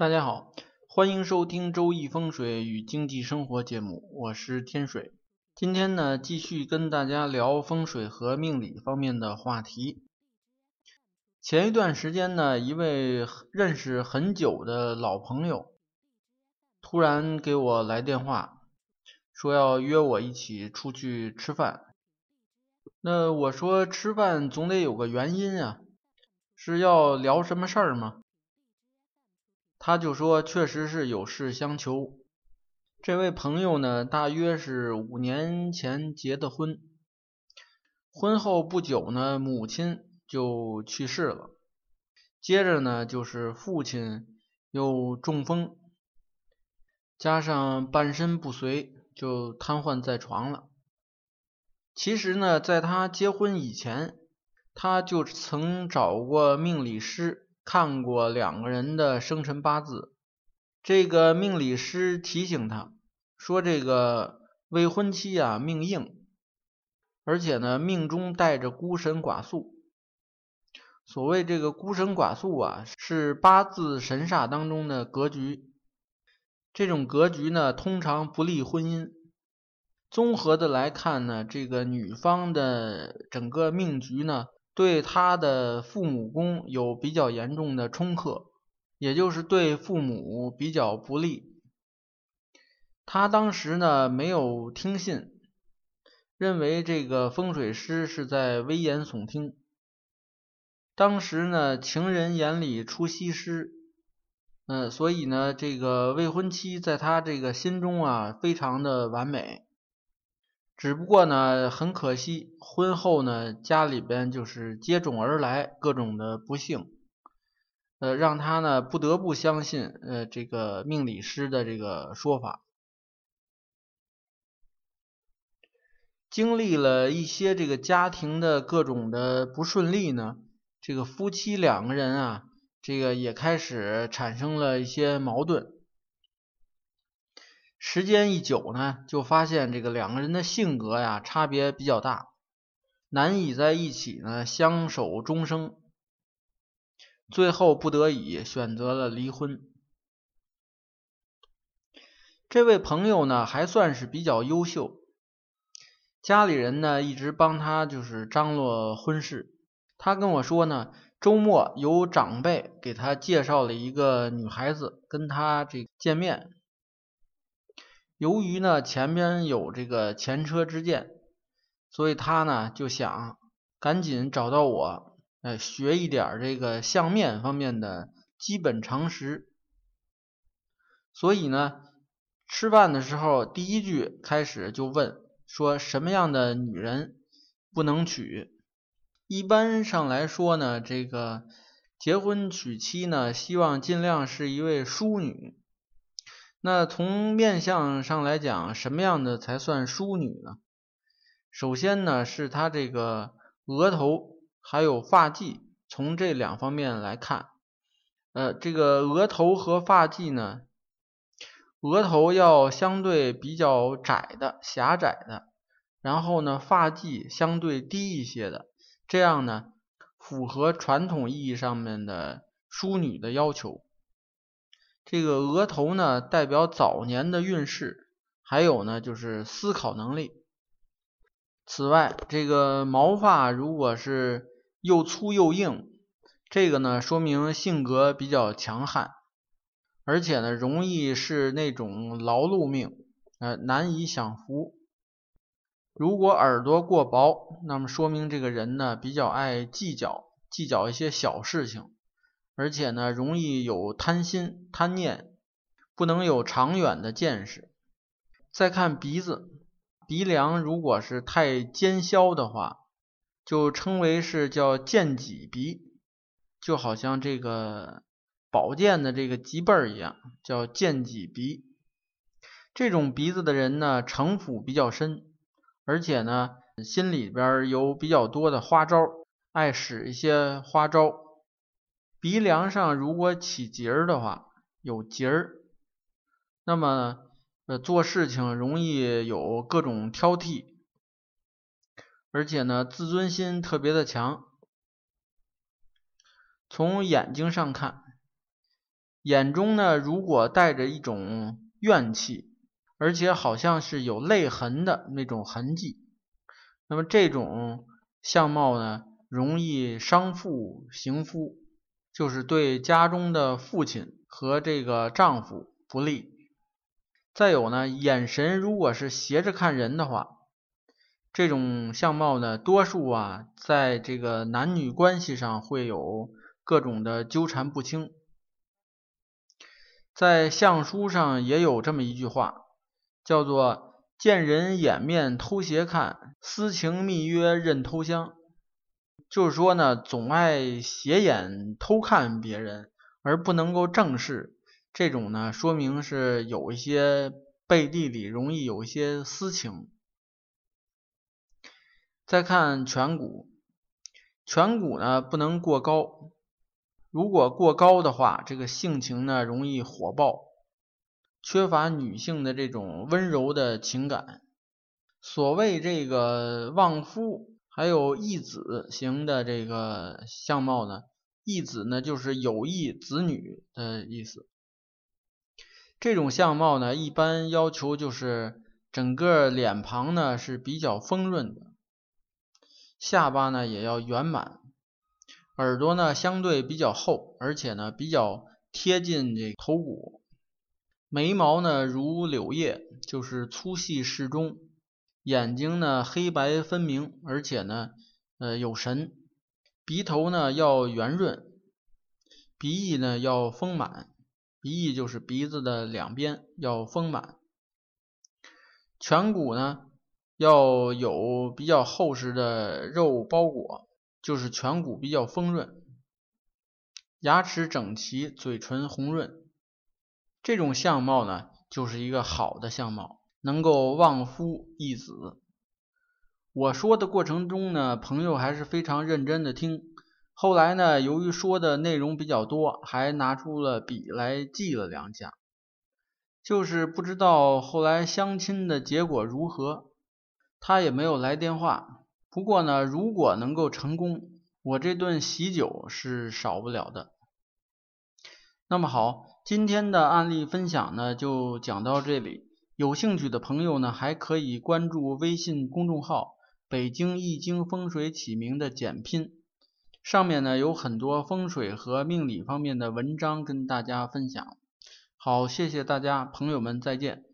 大家好，欢迎收听《周易风水与经济生活》节目，我是天水。今天呢，继续跟大家聊风水和命理方面的话题。前一段时间呢，一位认识很久的老朋友突然给我来电话，说要约我一起出去吃饭。那我说吃饭总得有个原因啊，是要聊什么事儿吗？他就说，确实是有事相求。这位朋友呢，大约是五年前结的婚，婚后不久呢，母亲就去世了，接着呢，就是父亲又中风，加上半身不遂，就瘫痪在床了。其实呢，在他结婚以前，他就曾找过命理师。看过两个人的生辰八字，这个命理师提醒他说：“这个未婚妻啊命硬，而且呢命中带着孤神寡宿。所谓这个孤神寡宿啊，是八字神煞当中的格局。这种格局呢，通常不利婚姻。综合的来看呢，这个女方的整个命局呢。”对他的父母宫有比较严重的冲克，也就是对父母比较不利。他当时呢没有听信，认为这个风水师是在危言耸听。当时呢情人眼里出西施，嗯，所以呢这个未婚妻在他这个心中啊非常的完美。只不过呢，很可惜，婚后呢，家里边就是接踵而来各种的不幸，呃，让他呢不得不相信呃这个命理师的这个说法。经历了一些这个家庭的各种的不顺利呢，这个夫妻两个人啊，这个也开始产生了一些矛盾。时间一久呢，就发现这个两个人的性格呀差别比较大，难以在一起呢相守终生。最后不得已选择了离婚。这位朋友呢还算是比较优秀，家里人呢一直帮他就是张罗婚事。他跟我说呢，周末有长辈给他介绍了一个女孩子跟他这见面。由于呢前边有这个前车之鉴，所以他呢就想赶紧找到我，呃，学一点这个相面方面的基本常识。所以呢，吃饭的时候第一句开始就问说什么样的女人不能娶？一般上来说呢，这个结婚娶妻呢，希望尽量是一位淑女。那从面相上来讲，什么样的才算淑女呢？首先呢，是她这个额头还有发髻，从这两方面来看，呃，这个额头和发髻呢，额头要相对比较窄的、狭窄的，然后呢，发髻相对低一些的，这样呢，符合传统意义上面的淑女的要求。这个额头呢，代表早年的运势，还有呢就是思考能力。此外，这个毛发如果是又粗又硬，这个呢说明性格比较强悍，而且呢容易是那种劳碌命，呃难以享福。如果耳朵过薄，那么说明这个人呢比较爱计较，计较一些小事情。而且呢，容易有贪心、贪念，不能有长远的见识。再看鼻子，鼻梁如果是太尖削的话，就称为是叫剑脊鼻，就好像这个宝剑的这个脊背一样，叫剑脊鼻。这种鼻子的人呢，城府比较深，而且呢，心里边有比较多的花招，爱使一些花招。鼻梁上如果起结儿的话，有结儿，那么呃做事情容易有各种挑剔，而且呢自尊心特别的强。从眼睛上看，眼中呢如果带着一种怨气，而且好像是有泪痕的那种痕迹，那么这种相貌呢容易伤父行夫，就是对家中的父亲和这个丈夫不利。再有呢，眼神如果是斜着看人的话，这种相貌呢，多数啊，在这个男女关系上会有各种的纠缠不清。在相书上也有这么一句话，叫做“见人掩面偷斜看，私情密约任偷香”，就是说呢，总爱斜眼偷看别人，而不能够正视。这种呢，说明是有一些背地里容易有一些私情。再看颧骨，颧骨呢不能过高，如果过高的话，这个性情呢容易火爆，缺乏女性的这种温柔的情感。所谓这个旺夫，还有义子型的这个相貌呢，义子呢就是有义子女的意思。这种相貌呢，一般要求就是整个脸庞呢是比较丰润的，下巴呢也要圆满，耳朵呢相对比较厚，而且呢比较贴近这头骨，眉毛呢如柳叶，就是粗细适中，眼睛呢黑白分明，而且呢呃有神，鼻头呢要圆润，鼻翼呢要丰满。鼻翼就是鼻子的两边要丰满，颧骨呢要有比较厚实的肉包裹，就是颧骨比较丰润，牙齿整齐，嘴唇红润，这种相貌呢就是一个好的相貌，能够旺夫益子。我说的过程中呢，朋友还是非常认真的听。后来呢，由于说的内容比较多，还拿出了笔来记了两下，就是不知道后来相亲的结果如何。他也没有来电话。不过呢，如果能够成功，我这顿喜酒是少不了的。那么好，今天的案例分享呢就讲到这里。有兴趣的朋友呢，还可以关注微信公众号“北京易经风水起名”的简拼。上面呢有很多风水和命理方面的文章跟大家分享。好，谢谢大家，朋友们再见。